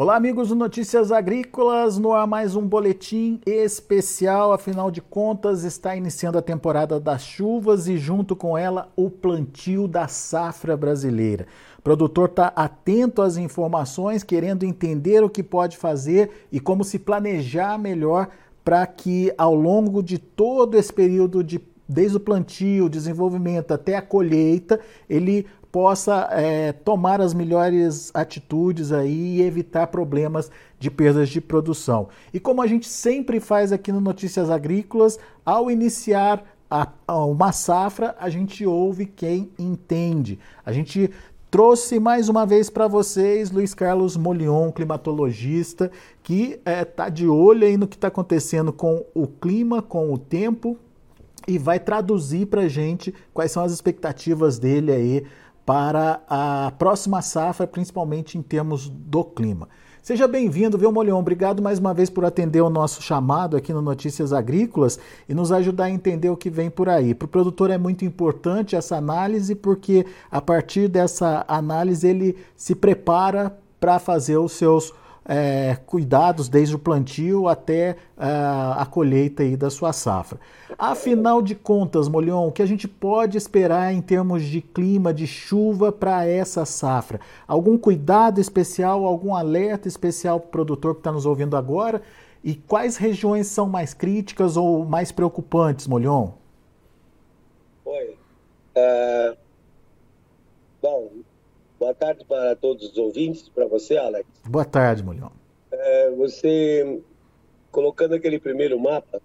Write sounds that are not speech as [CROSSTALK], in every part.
Olá, amigos do Notícias Agrícolas. No ar mais um boletim especial. Afinal de contas, está iniciando a temporada das chuvas e, junto com ela, o plantio da safra brasileira. O produtor está atento às informações, querendo entender o que pode fazer e como se planejar melhor para que, ao longo de todo esse período de desde o plantio, desenvolvimento até a colheita, ele possa é, tomar as melhores atitudes aí e evitar problemas de perdas de produção. E como a gente sempre faz aqui no Notícias Agrícolas, ao iniciar a, a uma safra, a gente ouve quem entende. A gente trouxe mais uma vez para vocês Luiz Carlos Molion, climatologista, que está é, tá de olho aí no que está acontecendo com o clima, com o tempo, e vai traduzir para a gente quais são as expectativas dele aí para a próxima safra, principalmente em termos do clima. Seja bem-vindo, viu, Molion? Obrigado mais uma vez por atender o nosso chamado aqui no Notícias Agrícolas e nos ajudar a entender o que vem por aí. Para o produtor é muito importante essa análise, porque a partir dessa análise ele se prepara para fazer os seus é, cuidados desde o plantio até é, a colheita aí da sua safra. Afinal de contas, Molion, o que a gente pode esperar em termos de clima, de chuva para essa safra? Algum cuidado especial, algum alerta especial para o produtor que está nos ouvindo agora? E quais regiões são mais críticas ou mais preocupantes, Molion? Oi. Uh, bom, Boa tarde para todos os ouvintes, para você, Alex. Boa tarde, Mulhão. É, você, colocando aquele primeiro mapa,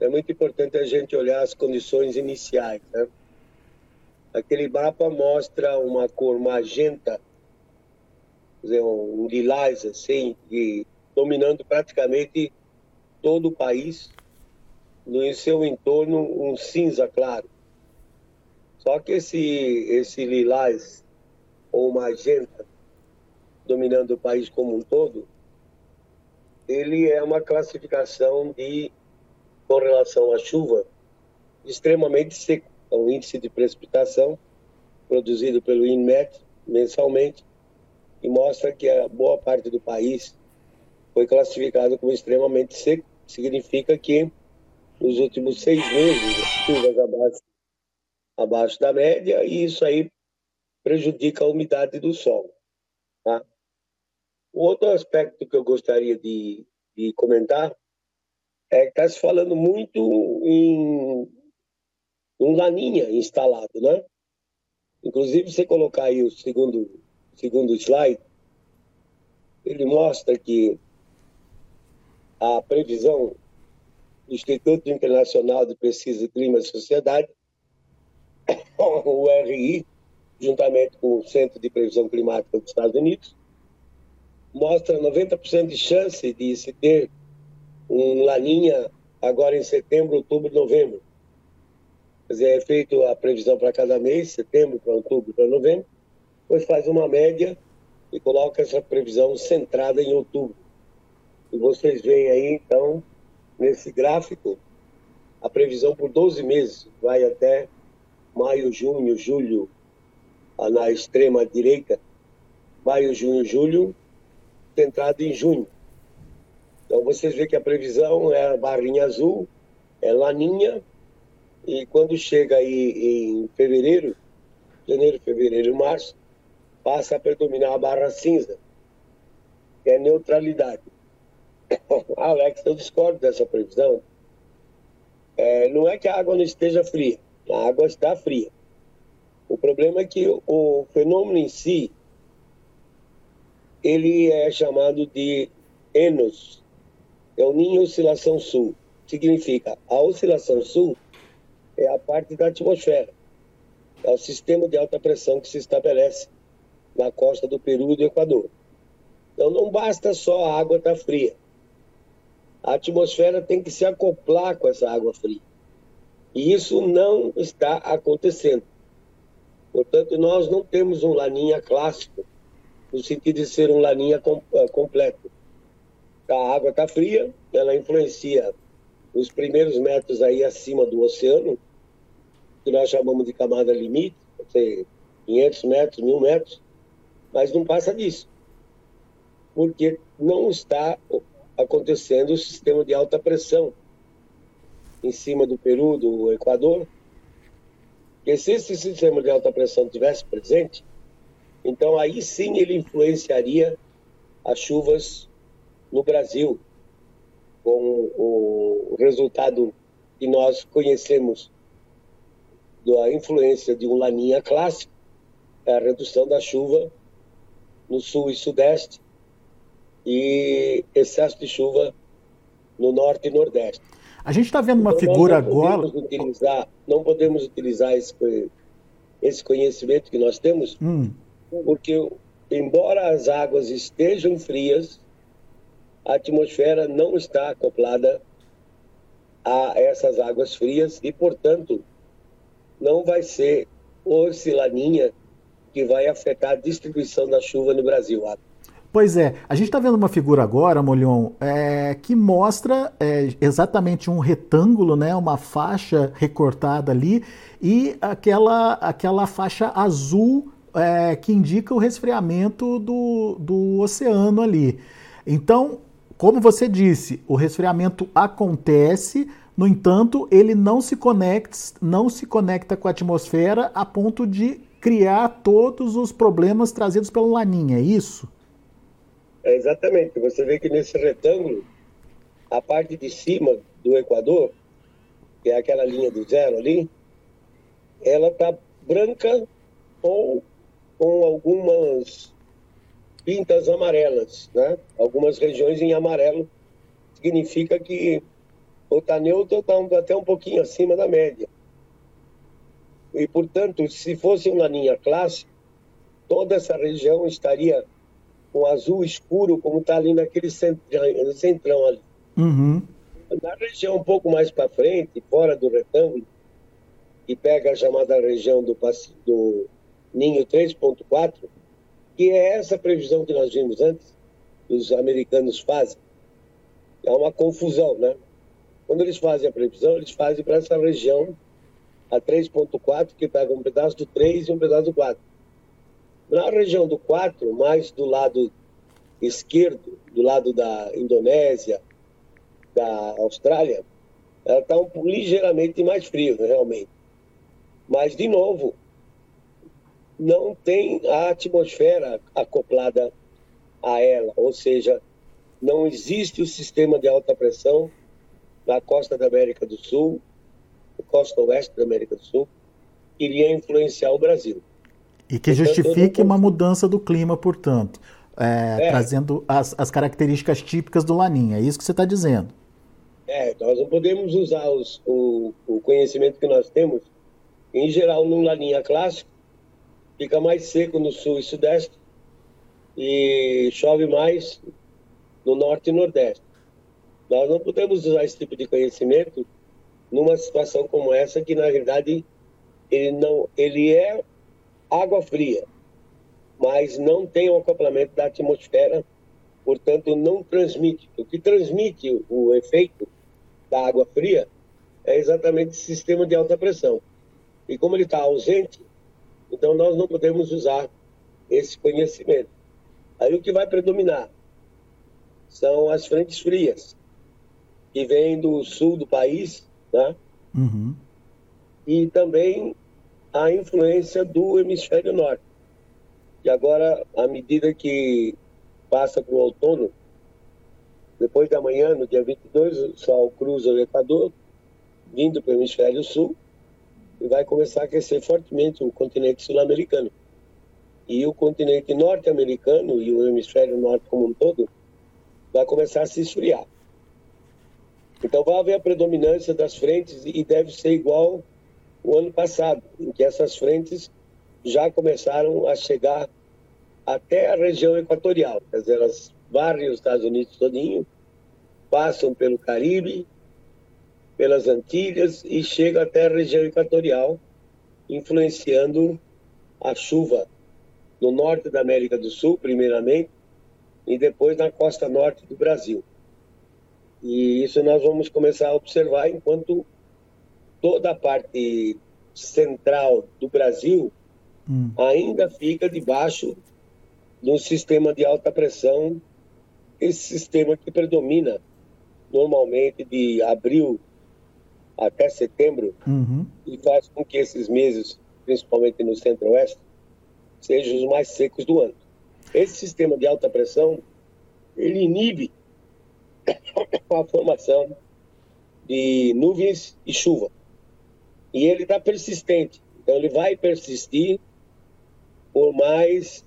é muito importante a gente olhar as condições iniciais. Né? Aquele mapa mostra uma cor magenta, dizer, um lilás, assim, e dominando praticamente todo o país, no seu entorno um cinza claro. Só que esse, esse lilás ou magenta dominando o país como um todo, ele é uma classificação de, com relação à chuva, extremamente seco. É um índice de precipitação produzido pelo INMET mensalmente e mostra que a boa parte do país foi classificado como extremamente seco. Significa que nos últimos seis meses, chuvas abaixo, abaixo da média, e isso aí prejudica a umidade do solo. Tá? Outro aspecto que eu gostaria de, de comentar é que está se falando muito em um laninha instalado, né? Inclusive, você colocar aí o segundo, segundo slide, ele mostra que a previsão do Instituto Internacional de Pesquisa Clima e Sociedade, [COUGHS] o RI, juntamente com o Centro de Previsão Climática dos Estados Unidos, mostra 90% de chance de se ter um laninha agora em setembro, outubro, novembro. Quer dizer, é feito a previsão para cada mês, setembro para outubro para novembro, depois faz uma média e coloca essa previsão centrada em outubro. E vocês veem aí, então, nesse gráfico, a previsão por 12 meses, vai até maio, junho, julho, na extrema direita, maio, junho, julho, centrado em junho. Então vocês veem que a previsão é a barrinha azul, é laninha, e quando chega aí em fevereiro, janeiro, fevereiro, março, passa a predominar a barra cinza, que é neutralidade. [COUGHS] Alex, eu discordo dessa previsão. É, não é que a água não esteja fria, a água está fria. O problema é que o fenômeno em si, ele é chamado de ENOS, é o Ninho Oscilação Sul. Significa, a oscilação sul é a parte da atmosfera, é o sistema de alta pressão que se estabelece na costa do Peru e do Equador. Então não basta só a água estar tá fria. A atmosfera tem que se acoplar com essa água fria. E isso não está acontecendo. Portanto, nós não temos um laninha clássico, no sentido de ser um laninha com, uh, completo. A água está fria, ela influencia os primeiros metros aí acima do oceano, que nós chamamos de camada limite, pode ser 500 metros, 1000 metros, mas não passa disso. porque não está acontecendo o sistema de alta pressão em cima do Peru, do Equador. E se esse sistema de alta pressão tivesse presente, então aí sim ele influenciaria as chuvas no Brasil, com o resultado que nós conhecemos da influência de um laninha clássico, é a redução da chuva no sul e sudeste e excesso de chuva no norte e nordeste. A gente está vendo uma então, figura não agora. Utilizar, não podemos utilizar esse, esse conhecimento que nós temos, hum. porque, embora as águas estejam frias, a atmosfera não está acoplada a essas águas frias e, portanto, não vai ser o Laninha que vai afetar a distribuição da chuva no Brasil. Pois é, a gente está vendo uma figura agora, Molion, é, que mostra é, exatamente um retângulo, né, uma faixa recortada ali e aquela, aquela faixa azul é, que indica o resfriamento do, do oceano ali. Então, como você disse, o resfriamento acontece, no entanto, ele não se conecta, não se conecta com a atmosfera a ponto de criar todos os problemas trazidos pelo Laninha, é isso? É exatamente. Você vê que nesse retângulo, a parte de cima do Equador, que é aquela linha do zero ali, ela está branca ou com algumas pintas amarelas, né? Algumas regiões em amarelo significa que o está neutro está até um pouquinho acima da média. E, portanto, se fosse uma linha clássica, toda essa região estaria com azul escuro, como está ali naquele centrão, centrão ali. Uhum. Na região um pouco mais para frente, fora do retângulo, que pega a chamada região do, do Ninho 3.4, que é essa previsão que nós vimos antes, que os americanos fazem. É uma confusão, né? Quando eles fazem a previsão, eles fazem para essa região, a 3.4, que pega um pedaço do 3 e um pedaço do 4. Na região do 4, mais do lado esquerdo, do lado da Indonésia, da Austrália, ela está um, ligeiramente mais frio, realmente. Mas, de novo, não tem a atmosfera acoplada a ela, ou seja, não existe o sistema de alta pressão na costa da América do Sul, costa oeste da América do Sul, que iria influenciar o Brasil. E que justifique uma mudança do clima, portanto, é, é. trazendo as, as características típicas do Laninha. É isso que você está dizendo. É, nós não podemos usar os, o, o conhecimento que nós temos, em geral, no Laninha clássico, fica mais seco no sul e sudeste e chove mais no norte e nordeste. Nós não podemos usar esse tipo de conhecimento numa situação como essa que na verdade ele não ele é água fria, mas não tem o acoplamento da atmosfera, portanto não transmite. O que transmite o efeito da água fria é exatamente o sistema de alta pressão. E como ele está ausente, então, nós não podemos usar esse conhecimento. Aí o que vai predominar são as frentes frias, que vêm do sul do país, né? Uhum. E também a influência do hemisfério norte. E agora, à medida que passa para o outono, depois da manhã, no dia 22, o sol cruza o Equador, vindo para o hemisfério sul, e vai começar a aquecer fortemente o continente sul-americano. E o continente norte-americano e o hemisfério norte como um todo vai começar a se esfriar. Então vai haver a predominância das frentes e deve ser igual o ano passado, em que essas frentes já começaram a chegar até a região equatorial, quer dizer, elas varrem os Estados Unidos todinho, passam pelo Caribe, pelas Antilhas e chega até a região equatorial, influenciando a chuva no norte da América do Sul, primeiramente, e depois na costa norte do Brasil. E isso nós vamos começar a observar enquanto toda a parte central do Brasil hum. ainda fica debaixo do sistema de alta pressão esse sistema que predomina normalmente de abril até setembro uhum. e faz com que esses meses, principalmente no centro-oeste, sejam os mais secos do ano. Esse sistema de alta pressão, ele inibe [COUGHS] a formação de nuvens e chuva. E ele está persistente. Então, ele vai persistir por mais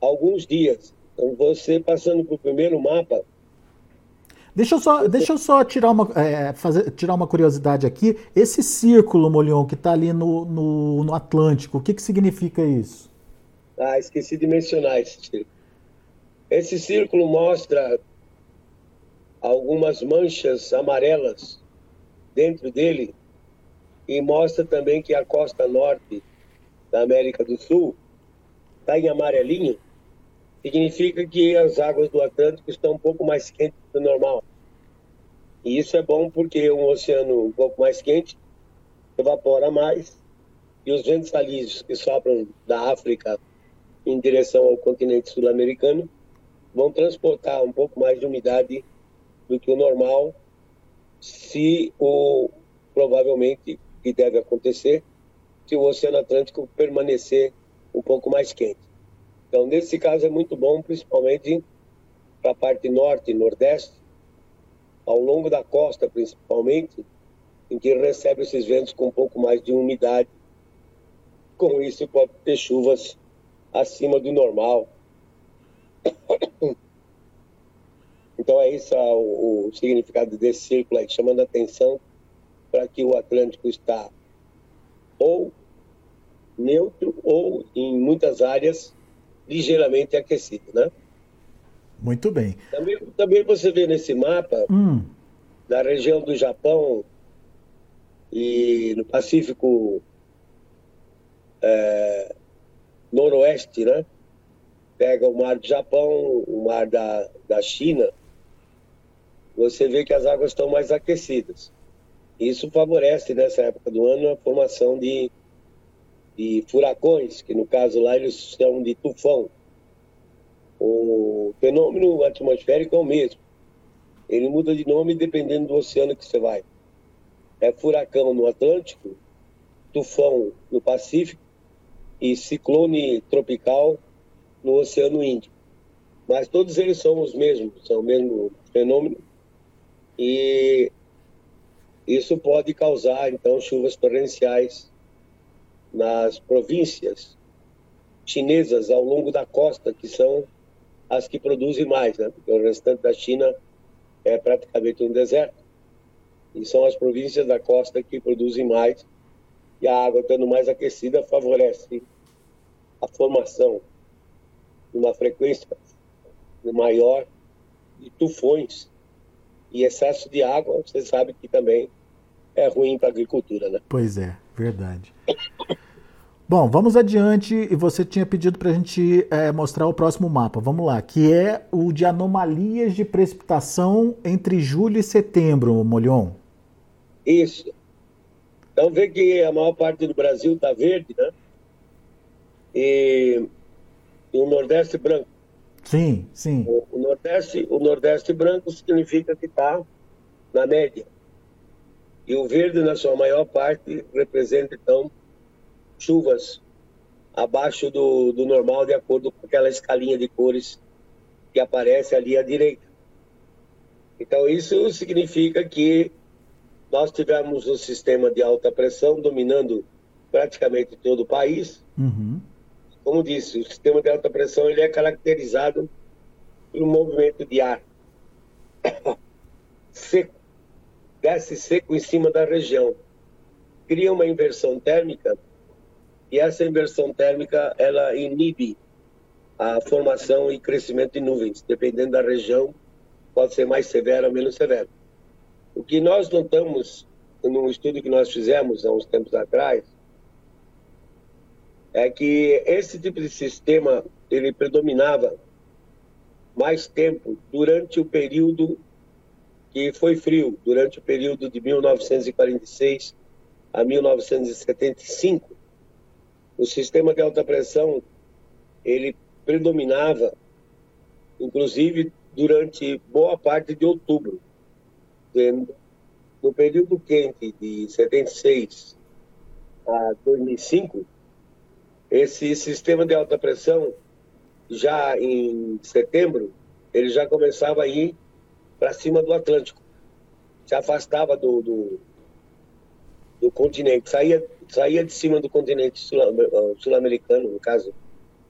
alguns dias. Então, você passando para o primeiro mapa. Deixa eu só, deixa eu só tirar, uma, é, fazer, tirar uma curiosidade aqui. Esse círculo, Molion, que está ali no, no, no, Atlântico, o que, que significa isso? Ah, esqueci de mencionar esse círculo. Esse círculo mostra algumas manchas amarelas dentro dele e mostra também que a costa norte da América do Sul está em amarelinho, significa que as águas do Atlântico estão um pouco mais quentes do normal. E isso é bom porque um oceano um pouco mais quente evapora mais e os ventos alísios que sopram da África em direção ao continente sul-americano vão transportar um pouco mais de umidade do que o normal, se o provavelmente que deve acontecer, se o Oceano Atlântico permanecer um pouco mais quente. Então, nesse caso é muito bom, principalmente para a parte norte e nordeste, ao longo da costa principalmente, em que recebe esses ventos com um pouco mais de umidade. Com isso, pode ter chuvas acima do normal. Então é isso o, o significado desse círculo aí, chamando a atenção para que o Atlântico está ou neutro ou, em muitas áreas, ligeiramente aquecido, né? Muito bem. Também, também você vê nesse mapa, hum. da região do Japão e no Pacífico é, noroeste, né? Pega o mar do Japão, o mar da, da China, você vê que as águas estão mais aquecidas. Isso favorece, nessa época do ano, a formação de, de furacões, que no caso lá eles chamam de tufão. O fenômeno atmosférico é o mesmo. Ele muda de nome dependendo do oceano que você vai. É furacão no Atlântico, tufão no Pacífico e ciclone tropical no Oceano Índico. Mas todos eles são os mesmos, são o mesmo fenômeno. E isso pode causar, então, chuvas torrenciais nas províncias chinesas ao longo da costa, que são as que produzem mais, né? Porque o restante da China é praticamente um deserto. E são as províncias da costa que produzem mais. E a água estando mais aquecida favorece a formação de uma frequência maior de tufões e excesso de água, você sabe que também é ruim para a agricultura, né? Pois é, verdade. Bom, vamos adiante. E você tinha pedido para a gente é, mostrar o próximo mapa. Vamos lá, que é o de anomalias de precipitação entre julho e setembro, Molion. Isso. Então vê que a maior parte do Brasil está verde, né? E, e, o Nordeste branco. Sim, sim. O, o Nordeste, o Nordeste branco significa que está na média. E o verde, na sua maior parte, representa, então, chuvas abaixo do, do normal, de acordo com aquela escalinha de cores que aparece ali à direita. Então, isso significa que nós tivemos um sistema de alta pressão dominando praticamente todo o país. Uhum. Como disse, o sistema de alta pressão ele é caracterizado por um movimento de ar [COUGHS] seco desce seco em cima da região. Cria uma inversão térmica e essa inversão térmica ela inibe a formação e crescimento de nuvens, dependendo da região, pode ser mais severa ou menos severa. O que nós notamos num estudo que nós fizemos há uns tempos atrás é que esse tipo de sistema ele predominava mais tempo durante o período que foi frio durante o período de 1946 a 1975. O sistema de alta pressão ele predominava, inclusive durante boa parte de outubro. No período quente de 76 a 2005, esse sistema de alta pressão, já em setembro, ele já começava a ir para cima do Atlântico. Se afastava do, do, do continente, saía, saía de cima do continente sul-americano, no caso,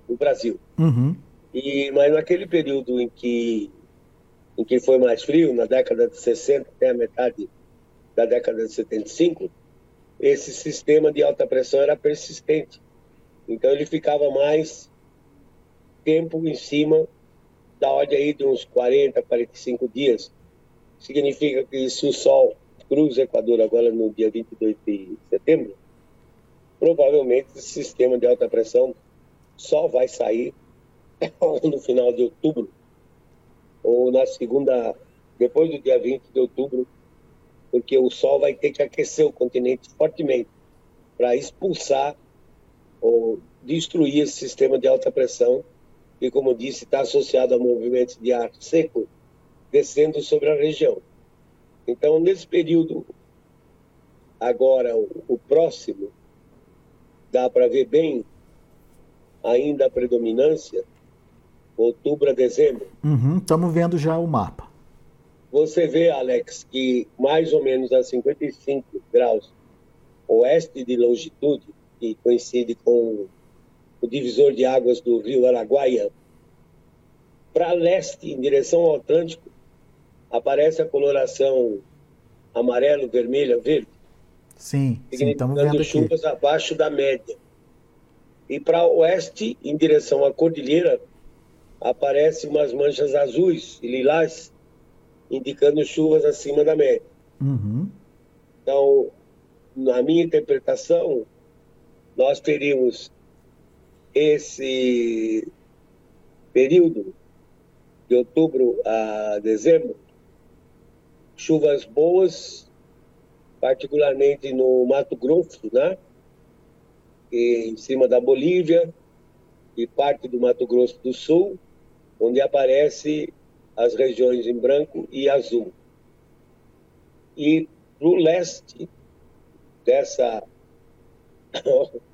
do Brasil. Uhum. E, mas naquele período em que, em que foi mais frio, na década de 60 até a metade da década de 75, esse sistema de alta pressão era persistente. Então ele ficava mais tempo em cima da ordem aí de uns 40, 45 dias. Significa que se o Sol cruza o Equador agora no dia 22 de setembro, provavelmente esse sistema de alta pressão só vai sair [COUGHS] no final de outubro ou na segunda, depois do dia 20 de outubro, porque o Sol vai ter que aquecer o continente fortemente para expulsar ou destruir esse sistema de alta pressão que, como disse, está associado a movimentos de ar seco descendo sobre a região. Então, nesse período, agora o, o próximo, dá para ver bem ainda a predominância, outubro a dezembro. Estamos uhum, vendo já o mapa. Você vê, Alex, que mais ou menos a 55 graus oeste de longitude, que coincide com o divisor de águas do rio Araguaia, para leste, em direção ao Atlântico, aparece a coloração amarelo, vermelha, verde. Sim, estamos vendo chuvas abaixo da média. E para oeste, em direção à cordilheira, aparecem umas manchas azuis e lilás, indicando chuvas acima da média. Uhum. Então, na minha interpretação, nós teríamos esse período de outubro a dezembro, chuvas boas, particularmente no Mato Grosso, né? E em cima da Bolívia e parte do Mato Grosso do Sul, onde aparece as regiões em branco e azul. E no leste dessa [CLEARS THROAT]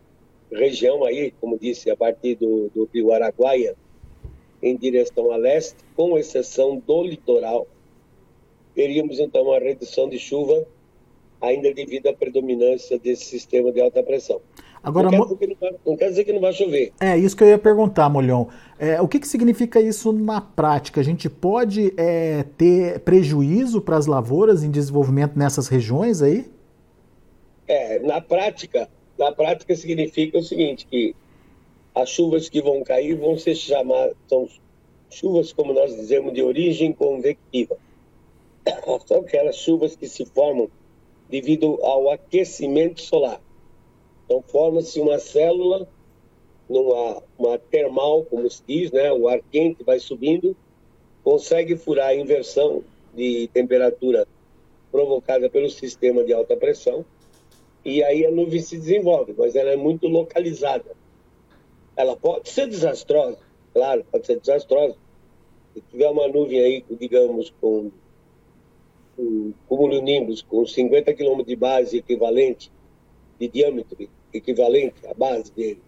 região aí, como disse, a partir do, do rio Araguaia, em direção a leste, com exceção do litoral, teríamos então uma redução de chuva ainda devido à predominância desse sistema de alta pressão. Agora, não, quer não, quer dizer que não vai chover. É isso que eu ia perguntar, Molhão. É, o que, que significa isso na prática? A gente pode é, ter prejuízo para as lavouras em desenvolvimento nessas regiões aí? É, na prática, na prática significa o seguinte, que as chuvas que vão cair vão ser chamadas, são chuvas, como nós dizemos, de origem convectiva. [COUGHS] São aquelas chuvas que se formam devido ao aquecimento solar. Então forma-se uma célula numa uma termal, como se diz, né? o ar quente vai subindo, consegue furar a inversão de temperatura provocada pelo sistema de alta pressão e aí a nuvem se desenvolve, mas ela é muito localizada. Ela pode ser desastrosa, claro, pode ser desastrosa. Se tiver uma nuvem aí, digamos, com um cumulonimbus com 50 km de base equivalente, de diâmetro equivalente à base dele,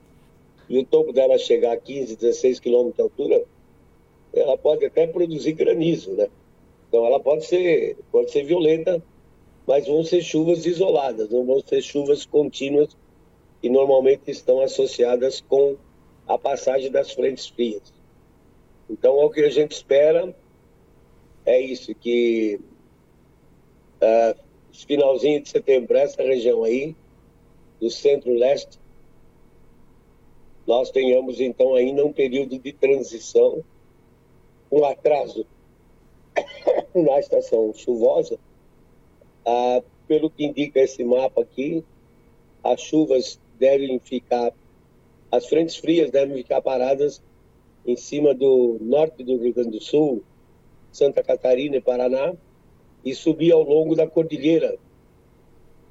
e o topo dela chegar a 15, 16 km de altura, ela pode até produzir granizo, né? Então ela pode ser, pode ser violenta mas vão ser chuvas isoladas, não vão ser chuvas contínuas que normalmente estão associadas com a passagem das frentes frias. Então, o que a gente espera é isso, que uh, finalzinho de setembro, essa região aí, do centro-leste, nós tenhamos então ainda um período de transição, um atraso [COUGHS] na estação chuvosa, ah, pelo que indica esse mapa aqui, as chuvas devem ficar, as frentes frias devem ficar paradas em cima do norte do Rio Grande do Sul, Santa Catarina e Paraná, e subir ao longo da cordilheira,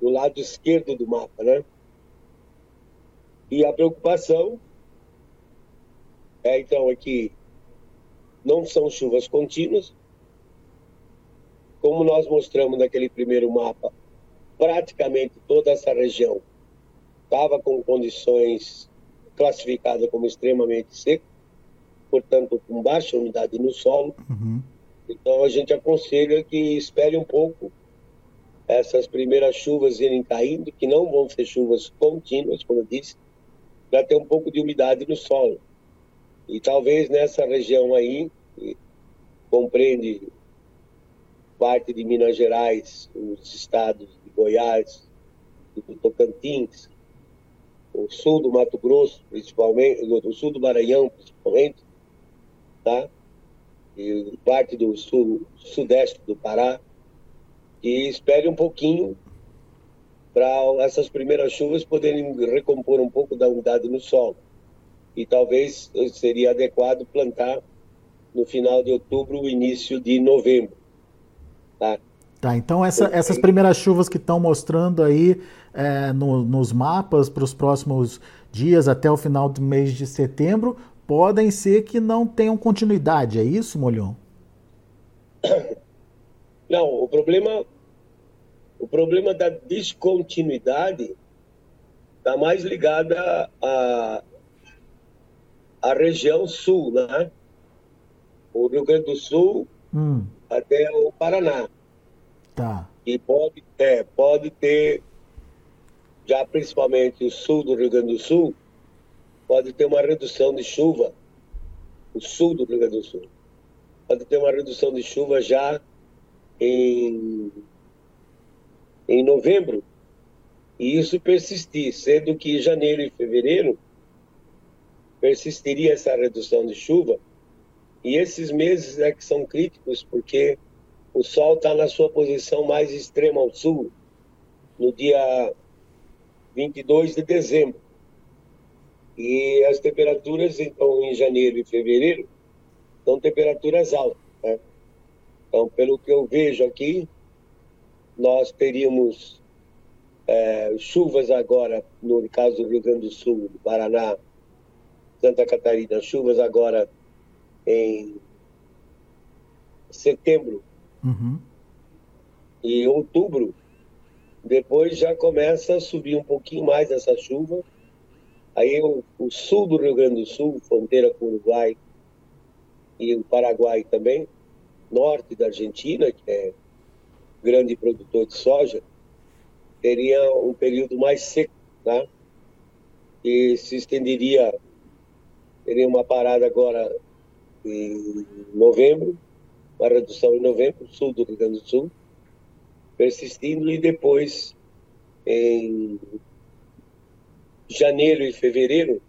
do lado esquerdo do mapa, né? E a preocupação é então aqui não são chuvas contínuas. Como nós mostramos naquele primeiro mapa, praticamente toda essa região estava com condições classificadas como extremamente seco, portanto com baixa umidade no solo. Uhum. Então a gente aconselha que espere um pouco essas primeiras chuvas irem caindo, que não vão ser chuvas contínuas, como eu disse, para ter um pouco de umidade no solo. E talvez nessa região aí, que compreende parte de Minas Gerais, os estados de Goiás, do Tocantins, o sul do Mato Grosso, principalmente, o sul do Maranhão, principalmente, tá? E parte do sul, sudeste do Pará, e espere um pouquinho para essas primeiras chuvas poderem recompor um pouco da umidade no solo. E talvez seria adequado plantar no final de outubro, início de novembro. Tá, tá então essa, essas primeiras chuvas que estão mostrando aí é, no, nos mapas para os próximos dias até o final do mês de setembro podem ser que não tenham continuidade, é isso, Molhão? [COUGHS] Não, o problema o problema da descontinuidade está mais ligada à, à região sul, né? O Rio Grande do Sul hum. Até o Paraná. Tá. E pode, é, pode ter, já principalmente o sul do Rio Grande do Sul, pode ter uma redução de chuva, o sul do Rio Grande do Sul, pode ter uma redução de chuva já em em novembro, e isso persistir, sendo que em janeiro e fevereiro persistiria essa redução de chuva, e esses meses é que são críticos, porque o Sol está na sua posição mais extrema ao sul, no dia 22 de dezembro. E as temperaturas, então, em janeiro e fevereiro, são temperaturas altas. Né? Então, pelo que eu vejo aqui, nós teríamos é, chuvas agora, no caso do Rio Grande do Sul, do Paraná, Santa Catarina, chuvas agora em setembro uhum. e outubro. Depois já começa a subir um pouquinho mais essa chuva. Aí o, o sul do Rio Grande do Sul, fronteira com o Uruguai e o Paraguai também, norte da Argentina, que é grande produtor de soja, teria um período mais seco, né? E se estenderia, teria uma parada agora em novembro, uma redução em novembro, sul do Rio Grande do Sul, persistindo e depois em janeiro e fevereiro,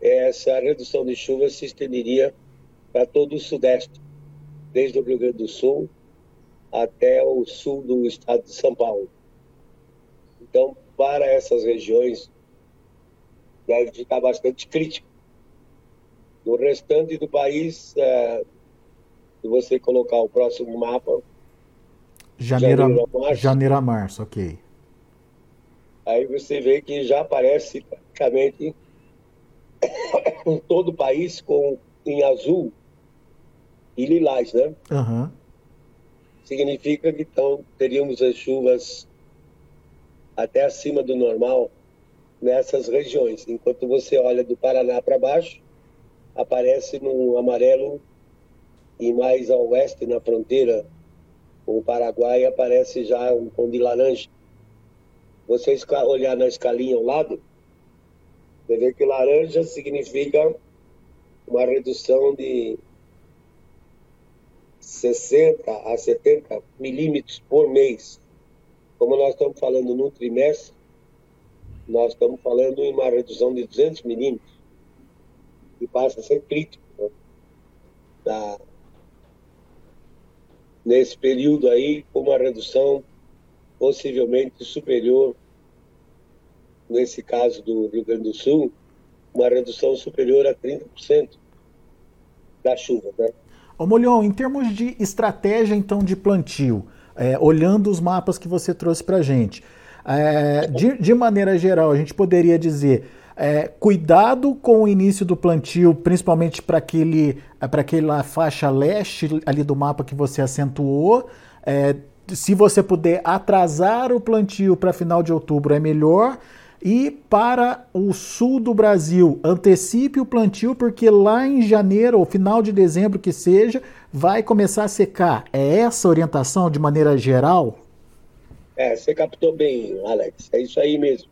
essa redução de chuva se estenderia para todo o sudeste, desde o Rio Grande do Sul até o sul do estado de São Paulo. Então, para essas regiões, deve ficar bastante crítico. No restante do país, é, se você colocar o próximo mapa. Janeiro, janeiro, a, março, janeiro a março, ok. Aí você vê que já aparece praticamente [COUGHS] todo o país com, em azul e lilás, né? Uhum significa que então teríamos as chuvas até acima do normal nessas regiões. Enquanto você olha do Paraná para baixo, aparece no amarelo e mais ao oeste, na fronteira com o Paraguai, aparece já um tom de laranja. Você olhar na escalinha ao lado, você vê que laranja significa uma redução de 60 a 70 milímetros por mês. Como nós estamos falando no trimestre, nós estamos falando em uma redução de 200 milímetros, que passa a ser crítico. Né? Da, nesse período aí, com uma redução possivelmente superior, nesse caso do Rio Grande do Sul, uma redução superior a 30% da chuva, né? Ô Molhão, em termos de estratégia então de plantio, é, olhando os mapas que você trouxe para gente, é, de, de, maneira geral, a gente poderia dizer É, cuidado com o início do plantio, principalmente para aquele, para aquela faixa leste ali do mapa que você acentuou. É, se você puder atrasar o plantio para final de outubro, é melhor. E para o sul do Brasil, antecipe o plantio, porque lá em janeiro ou final de dezembro que seja, vai começar a secar. É essa orientação de maneira geral? É, você captou bem, Alex. É isso aí mesmo.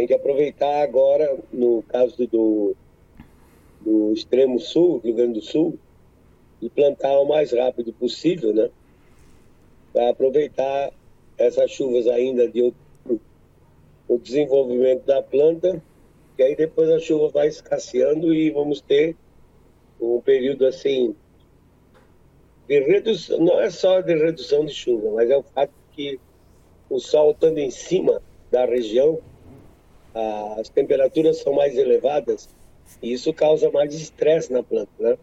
Tem que aproveitar agora, no caso do, do extremo sul, Rio Grande do Sul, e plantar o mais rápido possível, né? Para aproveitar essas chuvas ainda de outubro o desenvolvimento da planta, que aí depois a chuva vai escasseando e vamos ter um período assim de redução, não é só de redução de chuva, mas é o fato que o sol estando em cima da região, as temperaturas são mais elevadas e isso causa mais estresse na planta, né?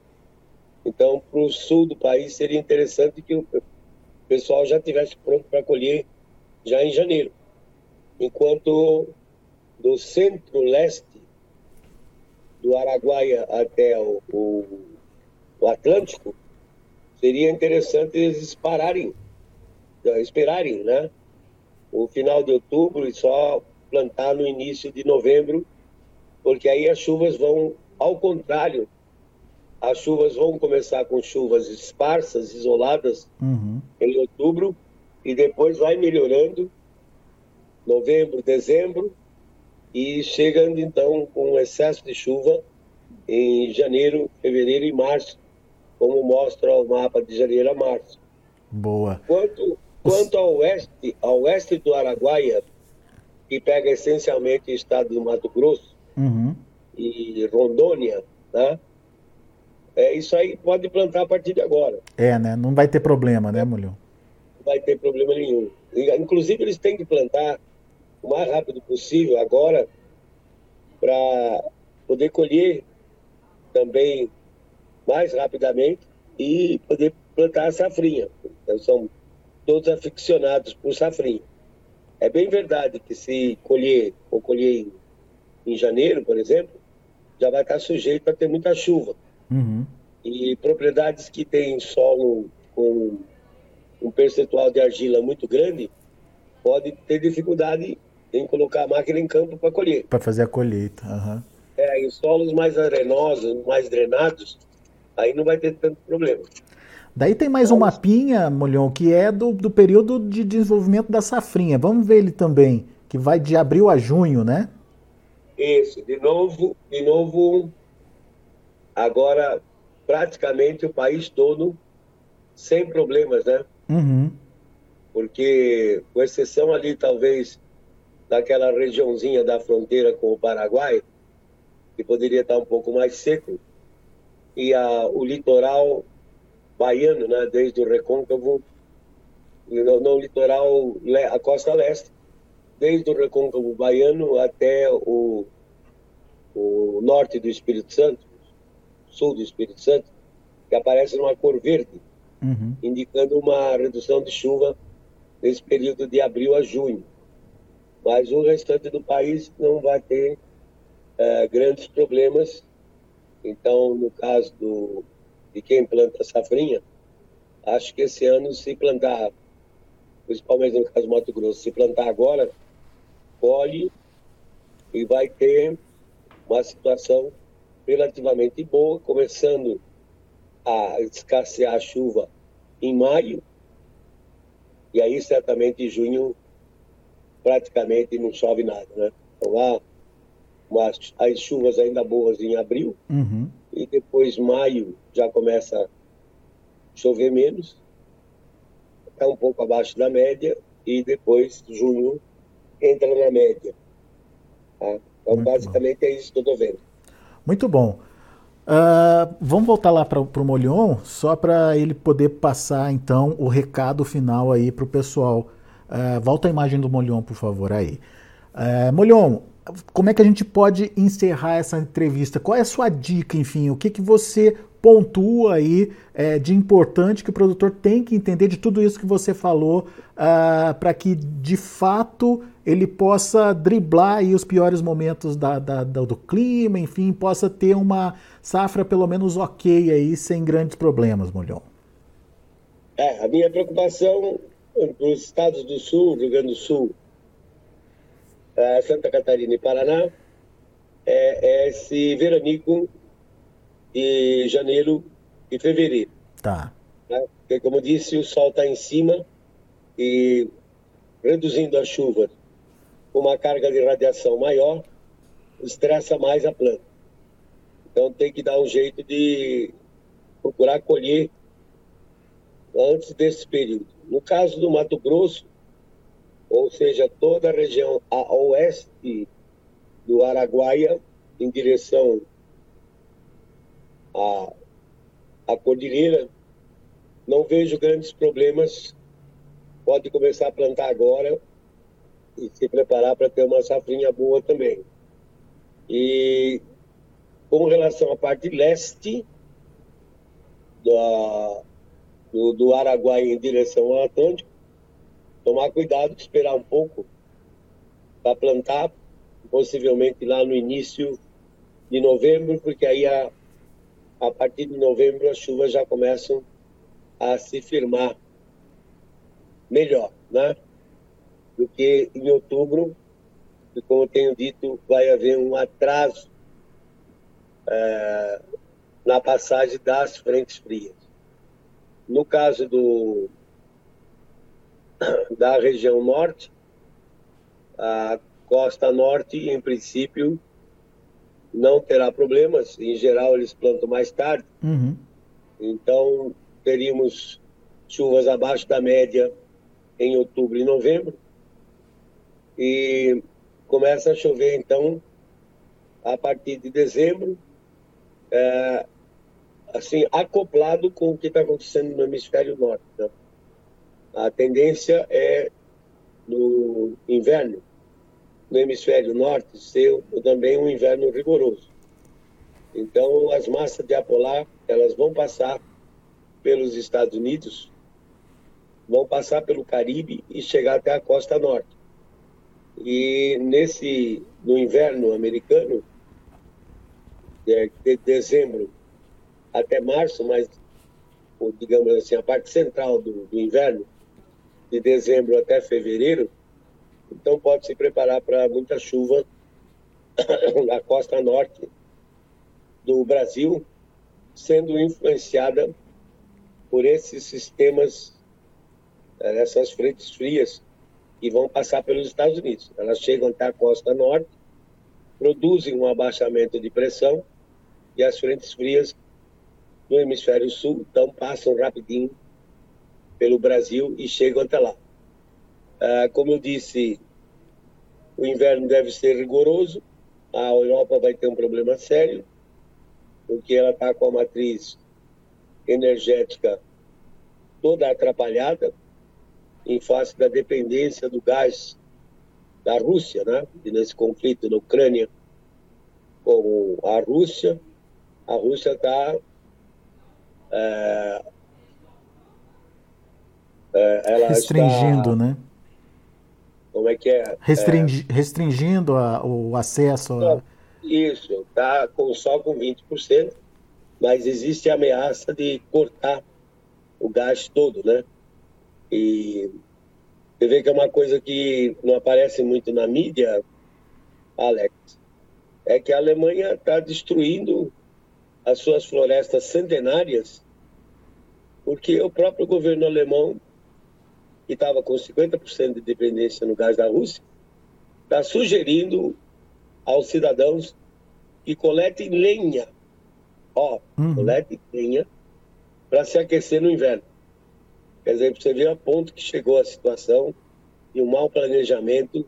Então, para o sul do país seria interessante que o pessoal já tivesse pronto para colher já em janeiro enquanto do centro-leste do Araguaia até o, o, o, Atlântico, seria interessante eles pararem, esperarem, né? O final de outubro e só plantar no início de novembro, porque aí as chuvas vão, ao contrário, as chuvas vão começar com chuvas esparsas, isoladas, uhum. em outubro, e depois vai melhorando novembro, dezembro, e chegando então com um excesso de chuva em janeiro, fevereiro e março, como mostra o mapa de janeiro a março. Boa. Quanto, quanto ao oeste, ao oeste do Araguaia, que pega essencialmente o estado do Mato Grosso uhum. e Rondônia, né? É, isso aí pode plantar a partir de agora. É, né? Não vai ter problema, né, Mulher? Não vai ter problema nenhum. Inclusive, eles têm que plantar o mais rápido possível agora para poder colher também mais rapidamente e poder plantar a safrinha. Então, são todos aficionados por safrinha. É bem verdade que se colher ou colher em, em janeiro, por exemplo, já vai estar sujeito a ter muita chuva. Uhum. E propriedades que têm solo com um percentual de argila muito grande pode ter dificuldade que colocar a máquina em campo para colher. Para fazer a colheita. Uhum. É, em solos mais arenosos, mais drenados, aí não vai ter tanto problema. Daí tem mais um mapinha, Molhão, que é do, do período de desenvolvimento da safrinha. Vamos ver ele também, que vai de abril a junho, né? Isso, de novo, de novo, agora praticamente o país todo sem problemas, né? Uhum. Porque, com exceção ali, talvez, daquela regiãozinha da fronteira com o Paraguai, que poderia estar um pouco mais seco, e a, o litoral baiano, né, desde o Recôncavo, no, no litoral, a costa leste, desde o Recôncavo baiano até o, o norte do Espírito Santo, sul do Espírito Santo, que aparece numa cor verde, uhum. indicando uma redução de chuva nesse período de abril a junho mas o restante do país não vai ter é, grandes problemas. Então, no caso do, de quem planta safrinha, acho que esse ano, se plantar, principalmente no caso do Mato Grosso, se plantar agora, colhe e vai ter uma situação relativamente boa, começando a escassear a chuva em maio, e aí certamente em junho praticamente não chove nada, né? Então há umas, as chuvas ainda boas em abril uhum. E depois maio já começa a chover menos, é um pouco abaixo da média e depois junho entra na média. Tá? Então Muito basicamente bom. é isso que eu estou vendo. Muito bom. Uh, vamos voltar lá para o Molion, só para ele poder passar então o recado final aí para o pessoal Uh, volta a imagem do Molion, por favor, aí. Uh, Molion, como é que a gente pode encerrar essa entrevista? Qual é a sua dica, enfim? O que, que você pontua aí é, de importante que o produtor tem que entender de tudo isso que você falou uh, ah, para que de fato ele possa driblar aí os piores momentos da, da, da, do clima, enfim, possa ter uma safra pelo menos ok aí, sem grandes problemas, Molhão. É, a minha preocupação para os estados do Sul, Rio Grande do Sul, Santa Catarina e Paraná, é, é esse veranico de janeiro e fevereiro. Tá. Né? Porque, como disse, o sol está em cima e reduzindo a chuva, uma carga de radiação maior, estressa mais a planta. Então tem que dar um jeito de procurar colher antes desse período. No caso do Mato Grosso, ou seja, toda a região a oeste do Araguaia, em direção à, à cordilheira, não vejo grandes problemas. Pode começar a plantar agora e se preparar para ter uma safrinha boa também. E com relação à parte leste do, do, do Araguaia em direção ao Atlântico, tomar cuidado, esperar um pouco para plantar, possivelmente lá no início de novembro, porque aí a, a partir de novembro as chuvas já começam a se firmar melhor, né? Do que em outubro, e como eu tenho dito, vai haver um atraso é, na passagem das frentes frias. No caso do, da região norte, a costa norte, em princípio, não terá problemas. Em geral, eles plantam mais tarde. Uhum. Então, teríamos chuvas abaixo da média em outubro e novembro. E começa a chover, então, a partir de dezembro, é, assim, acoplado com o que está acontecendo no hemisfério norte. Né? A tendência é, no inverno, no hemisfério norte, ser também um inverno rigoroso. Então, as massas de ar polar, elas vão passar pelos Estados Unidos, vão passar pelo Caribe e chegar até a costa norte. E nesse, no inverno americano, de, de dezembro até março, mas, digamos assim, a parte central do, do inverno, de dezembro até fevereiro, então pode se preparar para muita chuva [COUGHS] na costa norte do Brasil, sendo influenciada por esses sistemas, eh, essas frentes frias que vão passar pelos Estados Unidos. Elas chegam até a costa norte, produzem um abaixamento de pressão e as frentes frias do hemisfério sul então passam rapidinho pelo Brasil e chegam até lá. Ah, como eu disse, o inverno deve ser rigoroso, a Europa vai ter um problema sério, porque ela está com a matriz energética toda atrapalhada em face da dependência do gás da Rússia, né? E nesse conflito na Ucrânia com a Rússia, a Rússia está é, é, restringindo, está, né? Como é que é? Restringi, é, restringindo a, o acesso. A... Isso, está com, só com 20%, mas existe a ameaça de cortar o gás todo, né? E você vê que é uma coisa que não aparece muito na mídia, Alex, é que a Alemanha está destruindo as suas florestas centenárias porque o próprio governo alemão, que estava com 50% de dependência no gás da Rússia, está sugerindo aos cidadãos que coletem lenha, ó, uhum. coletem lenha para se aquecer no inverno. Quer dizer, você vê a ponto que chegou a situação e um mau planejamento,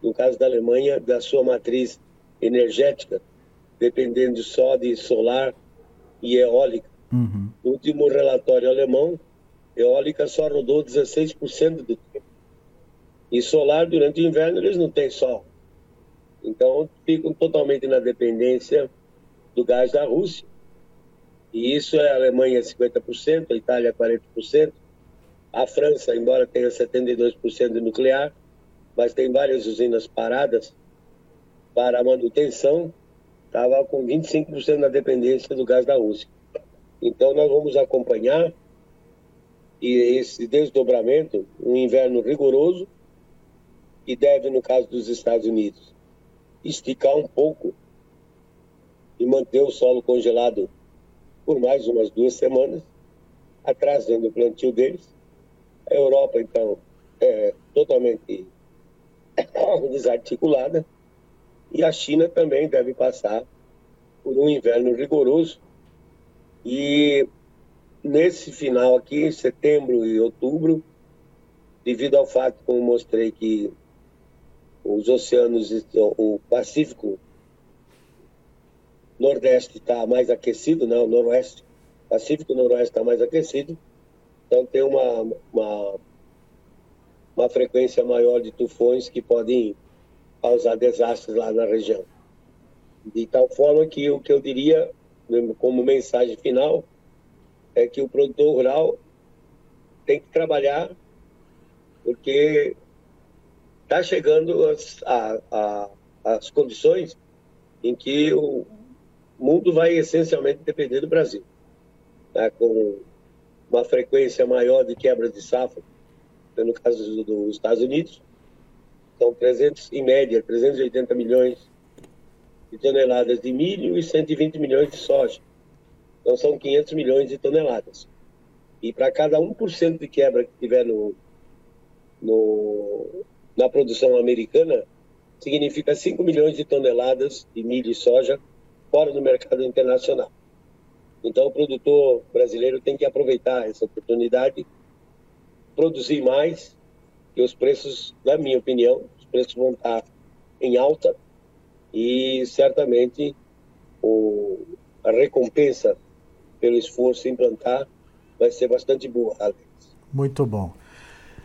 no caso da Alemanha, da sua matriz energética, dependendo só de solar e eólica. Uhum. No último relatório alemão, eólica só rodou 16% do tempo. E solar, durante o inverno, eles não têm sol. Então, ficam totalmente na dependência do gás da Rússia. E isso é a Alemanha 50%, a Itália 40%, a França, embora tenha 72% de nuclear, mas tem várias usinas paradas para manutenção, estava com 25% na dependência do gás da Rússia. Então nós vamos acompanhar e esse desdobramento, um inverno rigoroso, e deve, no caso dos Estados Unidos, esticar um pouco e manter o solo congelado por mais umas duas semanas, atrasando o plantio deles. A Europa, então, é totalmente [COUGHS] desarticulada e a China também deve passar por um inverno rigoroso. E nesse final aqui, setembro e outubro, devido ao fato, como mostrei, que os oceanos, o Pacífico Nordeste está mais aquecido, né? o Noroeste, Pacífico Noroeste está mais aquecido, então tem uma, uma, uma frequência maior de tufões que podem causar desastres lá na região. De tal forma que o que eu diria como mensagem final é que o produtor rural tem que trabalhar porque está chegando as, a, a, as condições em que o mundo vai essencialmente depender do Brasil, né? com uma frequência maior de quebra de safra, no caso dos Estados Unidos, são 300, em média, 380 milhões de toneladas de milho e 120 milhões de soja. Então são 500 milhões de toneladas. E para cada 1% de quebra que tiver no, no, na produção americana, significa 5 milhões de toneladas de milho e soja fora do mercado internacional. Então o produtor brasileiro tem que aproveitar essa oportunidade, produzir mais, que os preços, na minha opinião, os preços vão estar em alta e certamente o, a recompensa pelo esforço em plantar vai ser bastante boa, Alex. Muito bom.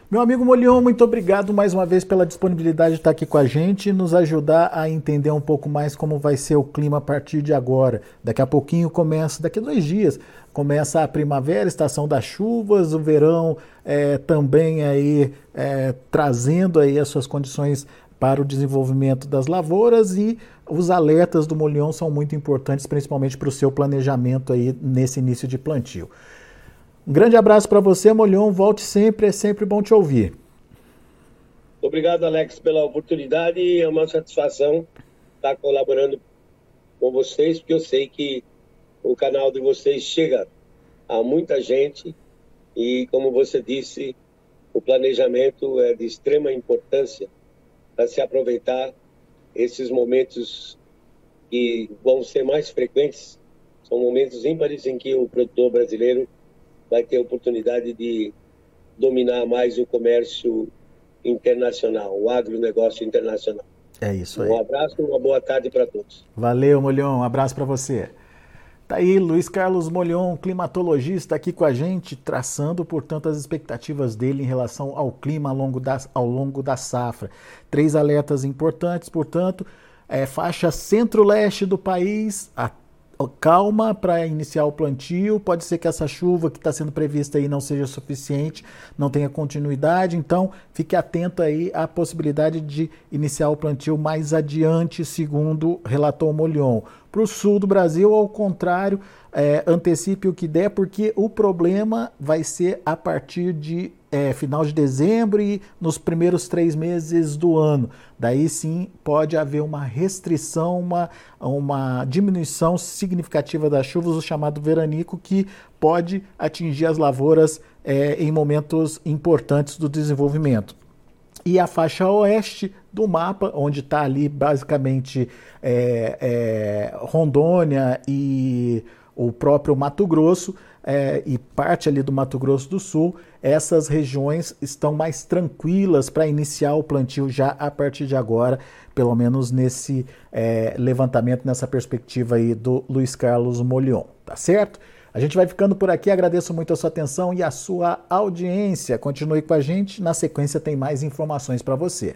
Meu amigo Molion, muito obrigado mais uma vez pela disponibilidade de estar aqui com a gente e nos ajudar a entender um pouco mais como vai ser o clima a partir de agora. Daqui a pouquinho começa, daqui a dois dias, começa a primavera, estação das chuvas, o verão é, também aí é, trazendo aí as suas condições para o desenvolvimento das lavouras e os alertas do Molion são muito importantes, principalmente para o seu planejamento aí nesse início de plantio. Um grande abraço para você, Molion. Volte sempre, é sempre bom te ouvir. Obrigado, Alex, pela oportunidade é uma satisfação estar colaborando com vocês, porque eu sei que o canal de vocês chega a muita gente e, como você disse, o planejamento é de extrema importância para se aproveitar esses momentos que vão ser mais frequentes. São momentos ímpares em que o produtor brasileiro vai ter oportunidade de dominar mais o comércio internacional, o agronegócio internacional. É isso aí. Um abraço e uma boa tarde para todos. Valeu, Molhão. Um abraço para você. Tá aí Luiz Carlos Molhon, climatologista, aqui com a gente, traçando, portanto, as expectativas dele em relação ao clima ao longo da, ao longo da safra. Três alertas importantes, portanto, é, faixa centro-leste do país, a calma para iniciar o plantio. Pode ser que essa chuva que está sendo prevista aí não seja suficiente, não tenha continuidade. Então, fique atento aí à possibilidade de iniciar o plantio mais adiante, segundo relatou Molion. Para o sul do Brasil, ao contrário, é, antecipe o que der, porque o problema vai ser a partir de é, final de dezembro e nos primeiros três meses do ano. Daí sim pode haver uma restrição, uma, uma diminuição significativa das chuvas, o chamado veranico, que pode atingir as lavouras é, em momentos importantes do desenvolvimento. E a faixa oeste do mapa, onde está ali basicamente é, é, Rondônia e o próprio Mato Grosso, é, e parte ali do Mato Grosso do Sul, essas regiões estão mais tranquilas para iniciar o plantio já a partir de agora, pelo menos nesse é, levantamento, nessa perspectiva aí do Luiz Carlos Molion, tá certo? A gente vai ficando por aqui, agradeço muito a sua atenção e a sua audiência. Continue com a gente, na sequência tem mais informações para você.